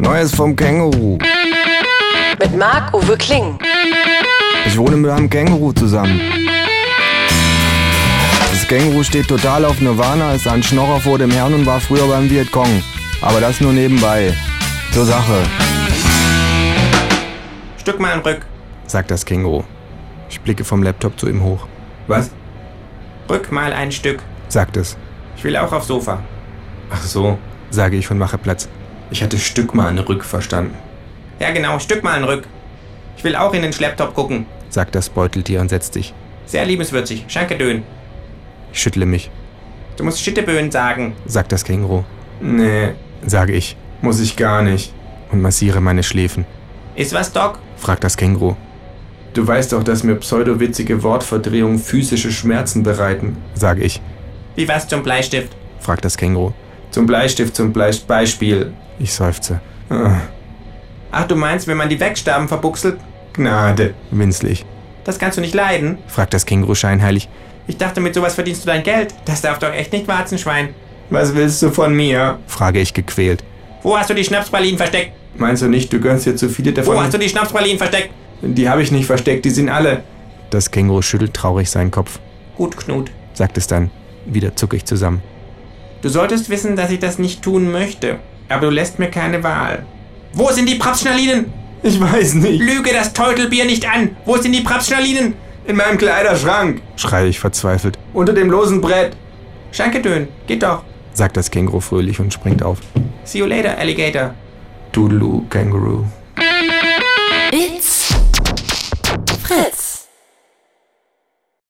Neues vom Känguru. Mit Marc-Uwe Kling. Ich wohne mit einem Känguru zusammen. Das Känguru steht total auf Nirvana, ist ein Schnorrer vor dem Herrn und war früher beim Vietcong. Aber das nur nebenbei. Zur Sache, Stück mal ein Rück. sagt das Känguru. Ich blicke vom Laptop zu ihm hoch. Was? Rück mal ein Stück. Sagt es. Ich will auch aufs Sofa. Ach so. Sage ich und mache Platz. Ich hatte Stück mal ein Rück verstanden. Ja genau, Stück mal ein Rück. Ich will auch in den Schlepptop gucken. Sagt das Beuteltier und setzt sich. Sehr liebenswürzig. Schankedön. Ich schüttle mich. Du musst Schitteböen sagen. Sagt das Känguru. Nee, Sage ich muss ich gar nicht. und massiere meine Schläfen. Ist was, Doc? Fragt das Känguru. Du weißt doch, dass mir pseudowitzige Wortverdrehungen physische Schmerzen bereiten. Sage ich. Wie was zum Bleistift? Fragt das Känguru. Zum Bleistift, zum Bleist Beispiel. Ich seufze. Ah, Ach, du meinst, wenn man die Wegstaben verbuchselt? Gnade. Winzle ich. Das kannst du nicht leiden. Fragt das Känguru scheinheilig. Ich dachte, mit sowas verdienst du dein Geld. Das darf doch echt nicht Warzenschwein. Was willst du von mir? Frage ich gequält. Wo hast du die Schnapspralinen versteckt? Meinst du nicht, du gönnst dir zu viele davon? Wo hast du die Schnapspralinen versteckt? die habe ich nicht versteckt, die sind alle. Das Känguru schüttelt traurig seinen Kopf. Gut, Knut. Sagt es dann. Wieder zucke ich zusammen. Du solltest wissen, dass ich das nicht tun möchte. Aber du lässt mir keine Wahl. Wo sind die Prapsschnalinen? Ich weiß nicht. Lüge das Teutelbier nicht an. Wo sind die Prapsschnalinen? In meinem Kleiderschrank. Schreie ich verzweifelt. Unter dem losen Brett. Schankedön. Geht doch. Sagt das Känguru fröhlich und springt auf. See you later, Alligator. Toodaloo, Känguru. It's Fritz.